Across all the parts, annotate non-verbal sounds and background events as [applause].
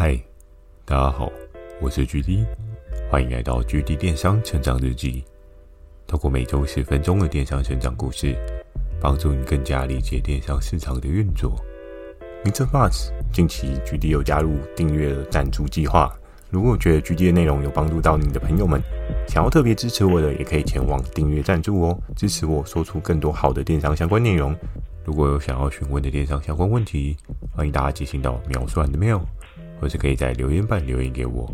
嗨，大家好，我是 GD，欢迎来到 GD 电商成长日记。透过每周十分钟的电商成长故事，帮助你更加理解电商市场的运作。Mr. Buzz，近期 GD 有加入订阅赞助计划。如果觉得 GD 的内容有帮助到你的朋友们，想要特别支持我的，也可以前往订阅赞助哦，支持我说出更多好的电商相关内容。如果有想要询问的电商相关问题，欢迎大家寄信到描述栏的 mail。或是可以在留言板留言给我。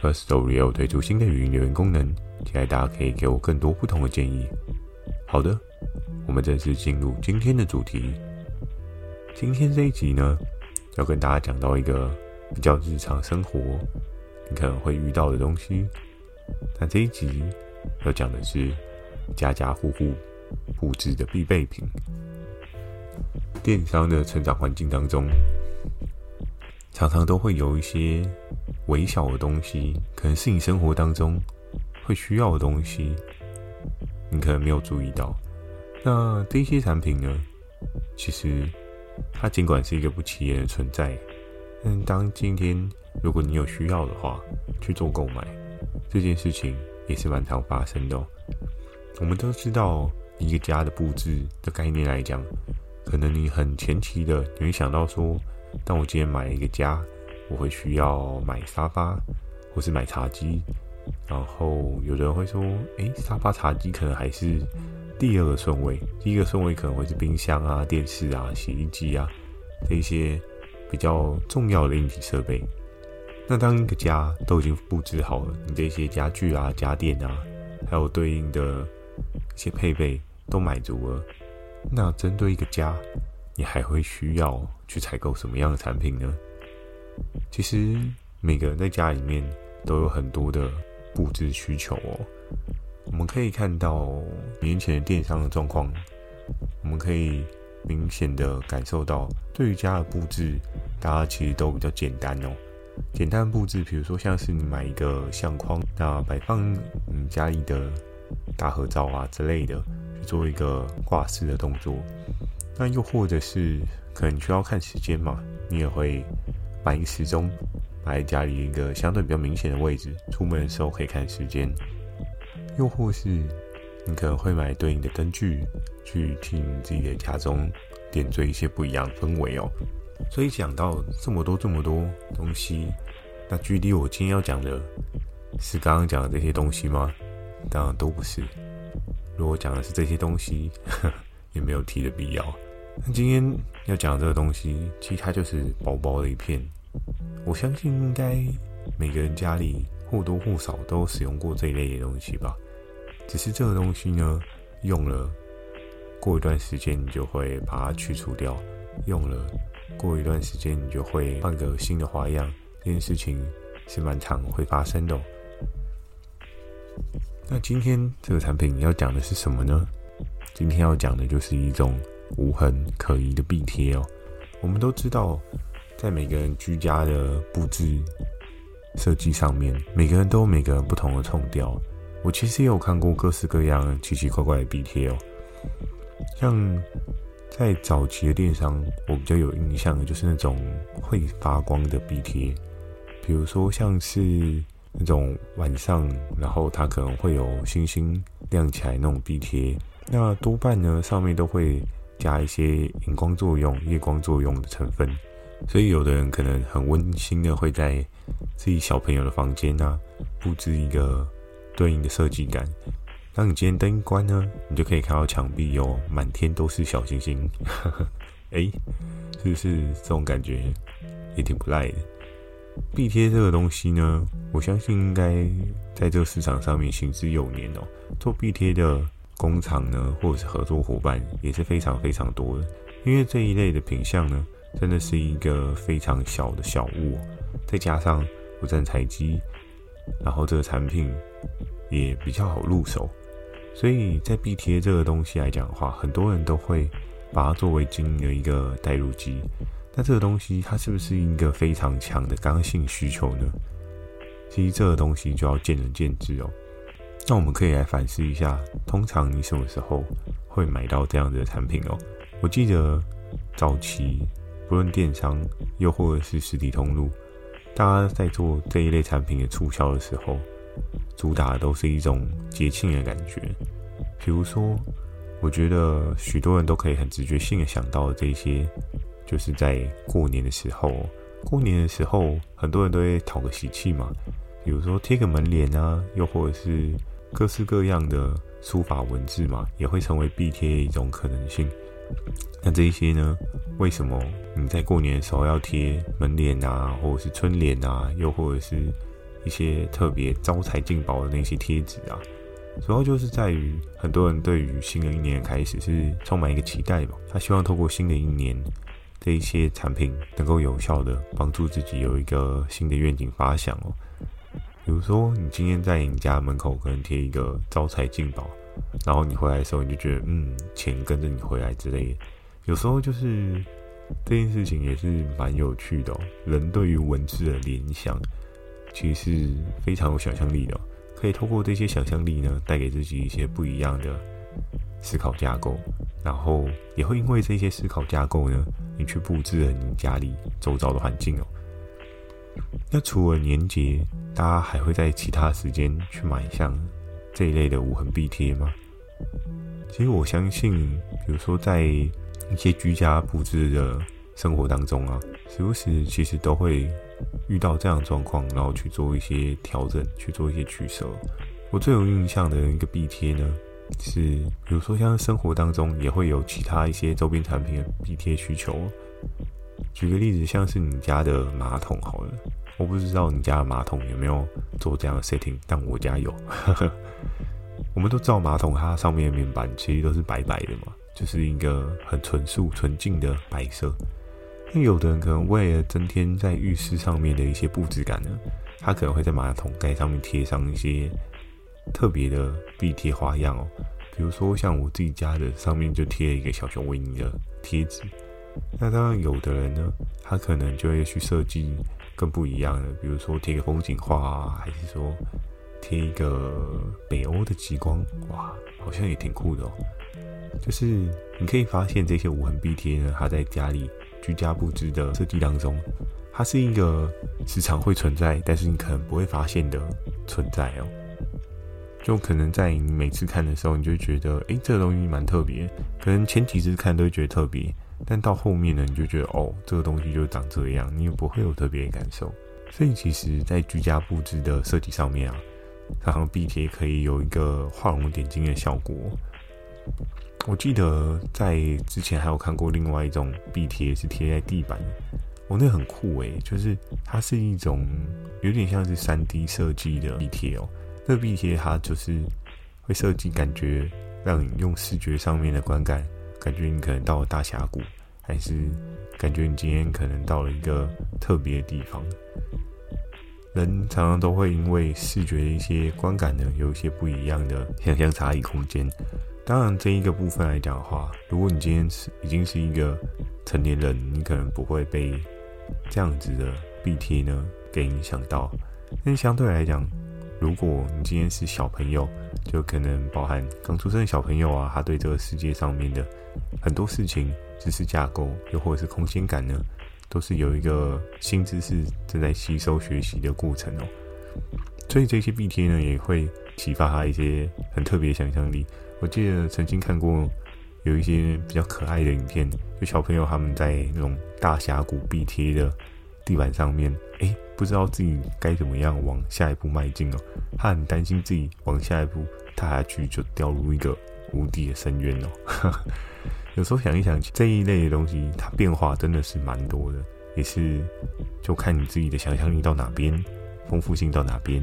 Firstory 有推出新的语音留言功能，期待大家可以给我更多不同的建议。好的，我们正式进入今天的主题。今天这一集呢，要跟大家讲到一个比较日常生活你可能会遇到的东西。那这一集要讲的是家家户户布置的必备品。电商的成长环境当中。常常都会有一些微小的东西，可能是你生活当中会需要的东西，你可能没有注意到。那这些产品呢，其实它尽管是一个不起眼的存在，但当今天如果你有需要的话，去做购买，这件事情也是蛮常发生的哦。我们都知道，一个家的布置的概念来讲，可能你很前期的你会想到说。但我今天买了一个家，我会需要买沙发，或是买茶几。然后有的人会说：“诶，沙发、茶几可能还是第二个顺位，第一个顺位可能会是冰箱啊、电视啊、洗衣机啊这些比较重要的硬体设备。”那当一个家都已经布置好了，你这些家具啊、家电啊，还有对应的一些配备都买足了，那针对一个家，你还会需要去采购什么样的产品呢？其实每个人在家里面都有很多的布置需求哦。我们可以看到年前的电商的状况，我们可以明显的感受到，对于家的布置，大家其实都比较简单哦。简单布置，比如说像是你买一个相框，那摆放嗯家里的大合照啊之类的，去做一个挂饰的动作。那又或者是可能需要看时间嘛，你也会买一个时钟，摆在家里一个相对比较明显的位置，出门的时候可以看时间。又或是你可能会买对应的灯具，去替自己的家中点缀一些不一样的氛围哦。所以讲到这么多这么多东西，那距离我今天要讲的是刚刚讲的这些东西吗？当然都不是。如果讲的是这些东西，呵 [laughs] 呵也没有提的必要。那今天要讲的这个东西，其实它就是薄薄的一片。我相信应该每个人家里或多或少都使用过这一类的东西吧。只是这个东西呢，用了过一段时间，你就会把它去除掉；用了过一段时间，你就会换个新的花样。这件事情是蛮常会发生的。那今天这个产品要讲的是什么呢？今天要讲的就是一种。无痕可疑的壁贴哦，我们都知道，在每个人居家的布置设计上面，每个人都有每个人不同的痛调。我其实也有看过各式各样奇奇怪怪的壁贴哦，像在早期的电商，我比较有印象的就是那种会发光的壁贴，比如说像是那种晚上，然后它可能会有星星亮起来那种壁贴，那多半呢上面都会。加一些荧光作用、夜光作用的成分，所以有的人可能很温馨的会在自己小朋友的房间啊布置一个对应的设计感。当你今天灯一关呢，你就可以看到墙壁有满天都是小星星。哎，是不是这种感觉也挺不赖的？壁贴这个东西呢，我相信应该在这个市场上面行之有年哦。做壁贴的。工厂呢，或者是合作伙伴也是非常非常多的，因为这一类的品相呢，真的是一个非常小的小物，再加上不占材积，然后这个产品也比较好入手，所以在壁贴这个东西来讲的话，很多人都会把它作为经营的一个代入机。那这个东西它是不是一个非常强的刚性需求呢？其实这个东西就要见仁见智哦。那我们可以来反思一下，通常你什么时候会买到这样子的产品哦？我记得早期不论电商又或者是实体通路，大家在做这一类产品的促销的时候，主打的都是一种节庆的感觉。比如说，我觉得许多人都可以很直觉性的想到的这些，就是在过年的时候，过年的时候，很多人都会讨个喜气嘛。比如说贴个门帘啊，又或者是各式各样的书法文字嘛，也会成为壁贴的一种可能性。那这一些呢？为什么你在过年的时候要贴门帘啊，或者是春联啊，又或者是一些特别招财进宝的那些贴纸啊？主要就是在于很多人对于新的一年开始是充满一个期待吧。他希望透过新的一年，这一些产品能够有效的帮助自己有一个新的愿景发想哦。比如说，你今天在你家门口可能贴一个招财进宝。然后你回来的时候，你就觉得嗯，钱跟着你回来之类的。有时候就是这件事情也是蛮有趣的哦。人对于文字的联想，其实是非常有想象力的。可以透过这些想象力呢，带给自己一些不一样的思考架构。然后也会因为这些思考架构呢，你去布置了你家里周遭的环境哦。那除了年节，大家还会在其他时间去买像这一类的无痕壁贴吗？其实我相信，比如说在一些居家布置的生活当中啊，时不时其实都会遇到这样的状况，然后去做一些调整，去做一些取舍。我最有印象的一个壁贴呢，是比如说像生活当中也会有其他一些周边产品的壁贴需求。举个例子，像是你家的马桶好了。我不知道你家的马桶有没有做这样的 setting，但我家有。[laughs] 我们都知道马桶它上面的面板其实都是白白的嘛，就是一个很纯素、纯净的白色。那有的人可能为了增添在浴室上面的一些布置感呢，他可能会在马桶盖上面贴上一些特别的壁贴花样哦。比如说像我自己家的上面就贴了一个小熊维尼的贴纸。那当然，有的人呢，他可能就会去设计。更不一样的，比如说贴个风景画啊，还是说贴一个北欧的极光，哇，好像也挺酷的哦。就是你可以发现这些无痕壁贴呢，它在家里居家布置的设计当中，它是一个时常会存在，但是你可能不会发现的存在哦。就可能在你每次看的时候，你就觉得，诶，这个东西蛮特别。可能前几次看都会觉得特别。但到后面呢，你就觉得哦，这个东西就长这样，你也不会有特别的感受。所以其实，在居家布置的设计上面啊，然后壁贴可以有一个画龙点睛的效果。我记得在之前还有看过另外一种壁贴，是贴在地板，哦，那很酷诶，就是它是一种有点像是 3D 设计的壁贴哦。那壁贴它就是会设计，感觉让你用视觉上面的观感。感觉你可能到了大峡谷，还是感觉你今天可能到了一个特别的地方。人常常都会因为视觉的一些观感呢，有一些不一样的 [laughs] 想象差异空间。当然，这一个部分来讲的话，如果你今天是已经是一个成年人，你可能不会被这样子的壁贴呢给影响到。但相对来讲，如果你今天是小朋友，就可能包含刚出生的小朋友啊，他对这个世界上面的很多事情、知识架构，又或者是空间感呢，都是有一个新知识正在吸收学习的过程哦。所以这些壁贴呢，也会启发他一些很特别的想象力。我记得曾经看过有一些比较可爱的影片，就小朋友他们在那种大峡谷壁贴的地板上面，诶。不知道自己该怎么样往下一步迈进哦，他很担心自己往下一步踏下去就掉入一个无底的深渊哦。[laughs] 有时候想一想，这一类的东西，它变化真的是蛮多的，也是就看你自己的想象力到哪边，丰富性到哪边，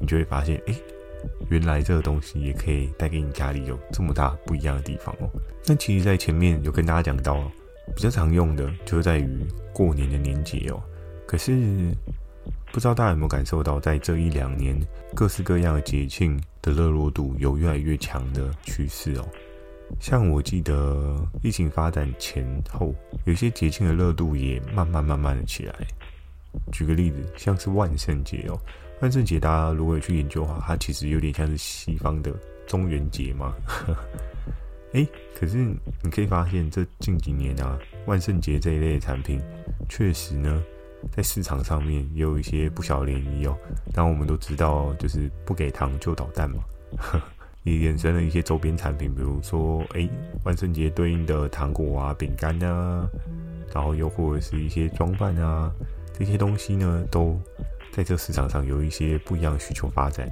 你就会发现，哎，原来这个东西也可以带给你家里有这么大不一样的地方哦。那其实，在前面有跟大家讲到，比较常用的就是在于过年的年节哦，可是。不知道大家有没有感受到，在这一两年，各式各样的节庆的热络度有越来越强的趋势哦。像我记得疫情发展前后，有些节庆的热度也慢慢慢慢的起来。举个例子，像是万圣节哦，万圣节大家如果有去研究的话，它其实有点像是西方的中元节嘛。[laughs] 诶，可是你可以发现，这近几年啊，万圣节这一类的产品，确实呢。在市场上面也有一些不小的涟漪哦。当我们都知道，就是不给糖就捣蛋嘛，[laughs] 也衍生了一些周边产品，比如说，哎，万圣节对应的糖果啊、饼干啊，然后又或者是一些装扮啊，这些东西呢，都在这市场上有一些不一样的需求发展。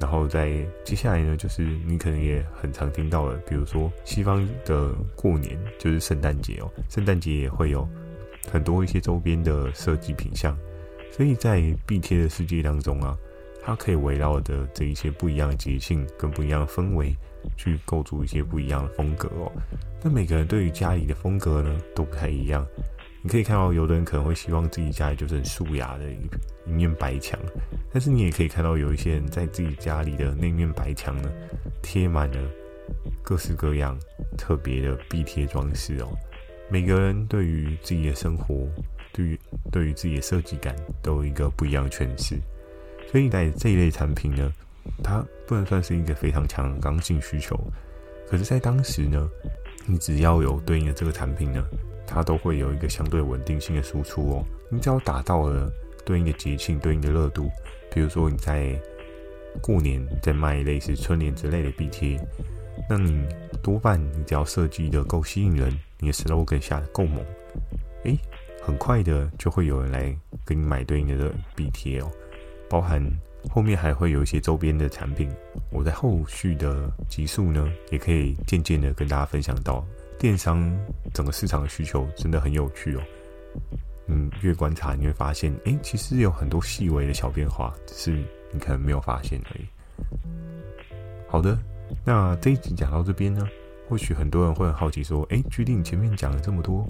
然后在接下来呢，就是你可能也很常听到的，比如说西方的过年就是圣诞节哦，圣诞节也会有很多一些周边的设计品项，所以在壁贴的世界当中啊，它可以围绕着这一些不一样的节庆跟不一样的氛围，去构筑一些不一样的风格哦。那每个人对于家里的风格呢，都不太一样。你可以看到，有的人可能会希望自己家里就是很素雅的一一面白墙，但是你也可以看到，有一些人在自己家里的那面白墙呢，贴满了各式各样特别的壁贴装饰哦。每个人对于自己的生活，对于对于自己的设计感，都有一个不一样的诠释。所以在这一类产品呢，它不能算是一个非常强的刚性需求，可是，在当时呢，你只要有对应的这个产品呢。它都会有一个相对稳定性的输出哦。你只要达到了对应的节庆、对应的热度，比如说你在过年在卖类似春联之类的壁贴，那你多半你只要设计的够吸引人，你的 slogan 下得够猛，诶，很快的就会有人来给你买对应的壁贴哦。包含后面还会有一些周边的产品，我在后续的集数呢，也可以渐渐的跟大家分享到。电商整个市场的需求真的很有趣哦。嗯，越观察你会发现，哎，其实有很多细微的小变化，只是你可能没有发现而已。好的，那这一集讲到这边呢，或许很多人会很好奇说，哎，GD 你前面讲了这么多，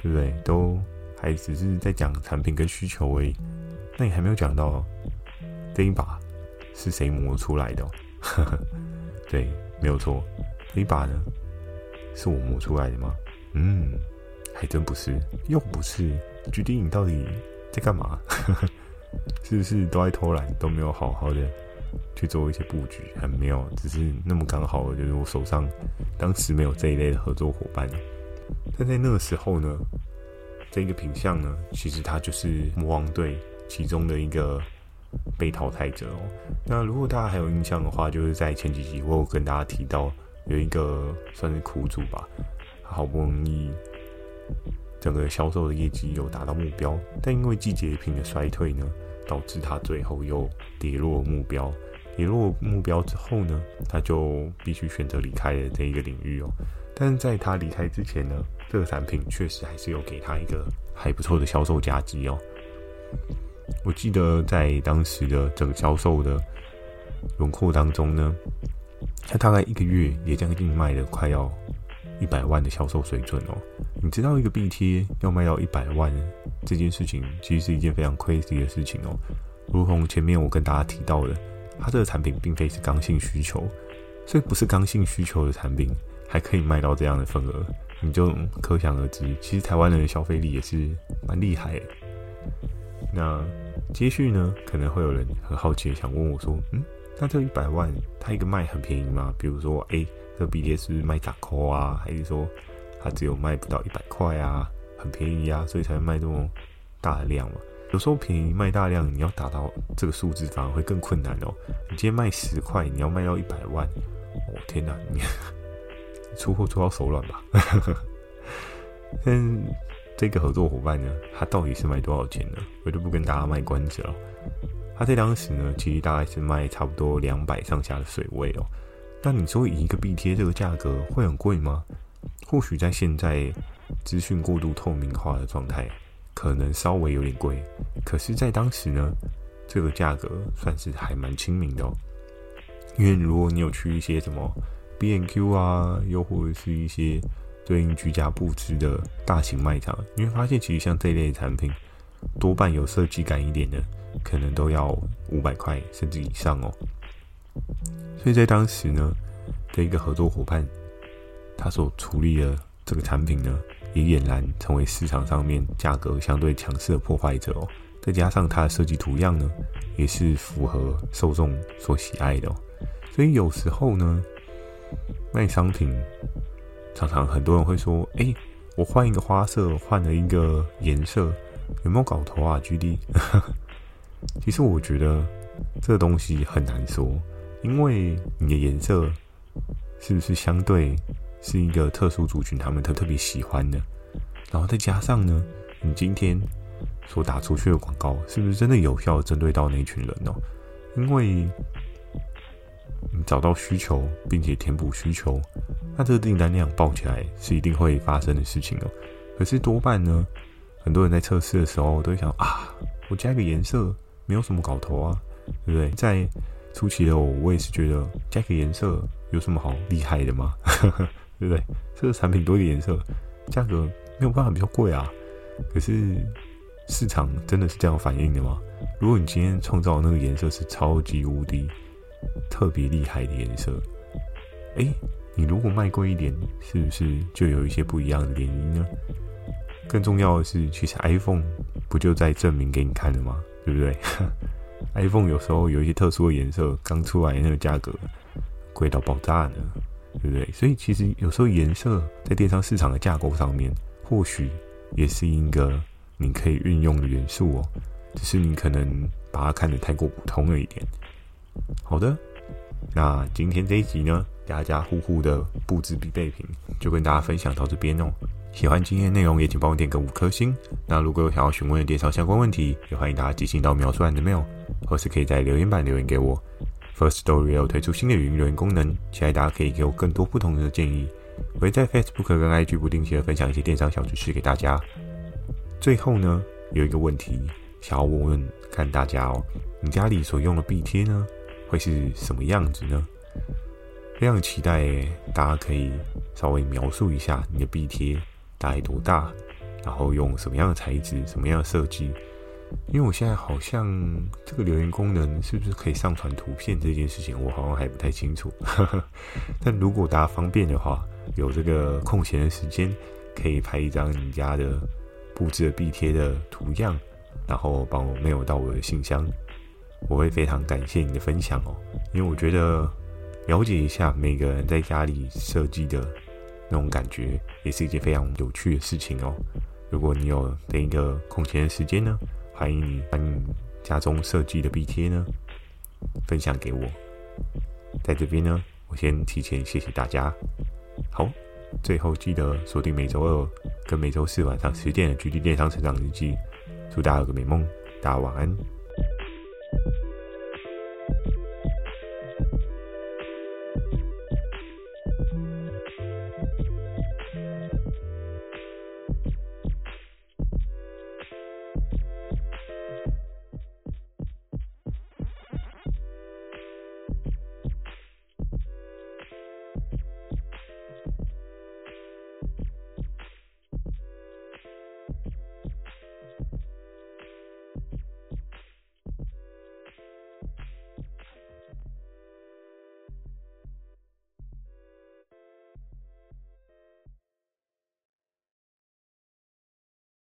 对不对？都还只是在讲产品跟需求而已，那你还没有讲到这一把是谁磨出来的哦？[laughs] 对，没有错，这一把呢？是我磨出来的吗？嗯，还真不是，又不是。GD，你到底在干嘛？[laughs] 是不是都在偷懒，都没有好好的去做一些布局？很没有，只是那么刚好，就是我手上当时没有这一类的合作伙伴。但在那个时候呢，这个品项呢，其实它就是魔王队其中的一个被淘汰者哦。那如果大家还有印象的话，就是在前几集我有跟大家提到。有一个算是苦主吧，好不容易整个销售的业绩有达到目标，但因为季节品的衰退呢，导致他最后又跌落目标。跌落目标之后呢，他就必须选择离开了这一个领域哦。但是在他离开之前呢，这个产品确实还是有给他一个还不错的销售佳绩哦。我记得在当时的整个销售的轮廓当中呢。他大概一个月也将近卖了快要一百万的销售水准哦。你知道一个壁贴要卖到一百万这件事情，其实是一件非常 crazy 的事情哦。如同前面我跟大家提到的，它这个产品并非是刚性需求，所以不是刚性需求的产品还可以卖到这样的份额，你就可想而知，其实台湾人的消费力也是蛮厉害的。那接续呢，可能会有人很好奇想问我说，嗯？那这一百万，它一个卖很便宜吗？比如说，哎、欸，这 BTS 是卖打 call 啊，还是说它只有卖不到一百块啊，很便宜啊，所以才卖这么大量嘛？有时候便宜卖大量，你要达到这个数字反而会更困难哦。你今天卖十块，你要卖到一百万，哦天哪，你 [laughs] 出货出到手软吧？[laughs] 但这个合作伙伴呢，他到底是卖多少钱呢？我就不跟大家卖关子了。他在当时呢，其实大概是卖差不多两百上下的水位哦。那你说以一个壁贴这个价格会很贵吗？或许在现在资讯过度透明化的状态，可能稍微有点贵。可是，在当时呢，这个价格算是还蛮亲民的哦。因为如果你有去一些什么 B&Q 啊，又或者是一些对应居家布置的大型卖场，你会发现，其实像这类产品，多半有设计感一点的。可能都要五百块甚至以上哦，所以在当时呢，这一个合作伙伴，他所处理的这个产品呢，也俨然成为市场上面价格相对强势的破坏者哦。再加上它的设计图样呢，也是符合受众所喜爱的哦。所以有时候呢，卖商品常常很多人会说：“哎，我换一个花色，换了一个颜色。”有没有搞头啊？GD，[laughs] 其实我觉得这个东西很难说，因为你的颜色是不是相对是一个特殊族群，他们特特别喜欢的，然后再加上呢，你今天所打出去的广告是不是真的有效针对到那一群人哦？因为你找到需求，并且填补需求，那这个订单量爆起来是一定会发生的事情哦。可是多半呢，很多人在测试的时候都会想啊，我加一个颜色没有什么搞头啊，对不对？在初期的我，我也是觉得加个颜色有什么好厉害的吗？[laughs] 对不对？这个产品多一个颜色，价格没有办法比较贵啊。可是市场真的是这样反应的吗？如果你今天创造的那个颜色是超级无敌特别厉害的颜色，诶，你如果卖贵一点，是不是就有一些不一样的原因呢？更重要的是，其实 iPhone 不就在证明给你看的吗？对不对？iPhone 有时候有一些特殊的颜色，刚出来那个价格贵到爆炸呢，对不对？所以其实有时候颜色在电商市场的架构上面，或许也是一个你可以运用的元素哦，只是你可能把它看得太过普通了一点。好的，那今天这一集呢，家家户户的布置必备品就跟大家分享到这边哦。喜欢今天内容，也请帮我点个五颗星。那如果有想要询问的电商相关问题，也欢迎大家寄信到描述栏的 mail，或是可以在留言板留言给我。First Story 有推出新的语音留言功能，期待大家可以给我更多不同的建议。我会在 Facebook 跟 IG 不定期的分享一些电商小知识给大家。最后呢，有一个问题想要问问看大家哦，你家里所用的壁贴呢，会是什么样子呢？非常期待大家可以稍微描述一下你的壁贴。大概多大？然后用什么样的材质、什么样的设计？因为我现在好像这个留言功能是不是可以上传图片这件事情，我好像还不太清楚。[laughs] 但如果大家方便的话，有这个空闲的时间，可以拍一张你家的布置的壁贴的图样，然后帮我 mail 到我的信箱，我会非常感谢你的分享哦。因为我觉得了解一下每个人在家里设计的。那种感觉也是一件非常有趣的事情哦。如果你有等一个空闲的时间呢，欢迎你把你家中设计的壁贴呢分享给我。在这边呢，我先提前谢谢大家。好，最后记得锁定每周二跟每周四晚上十点的《GD 电商成长日记》。祝大家有个美梦，大家晚安。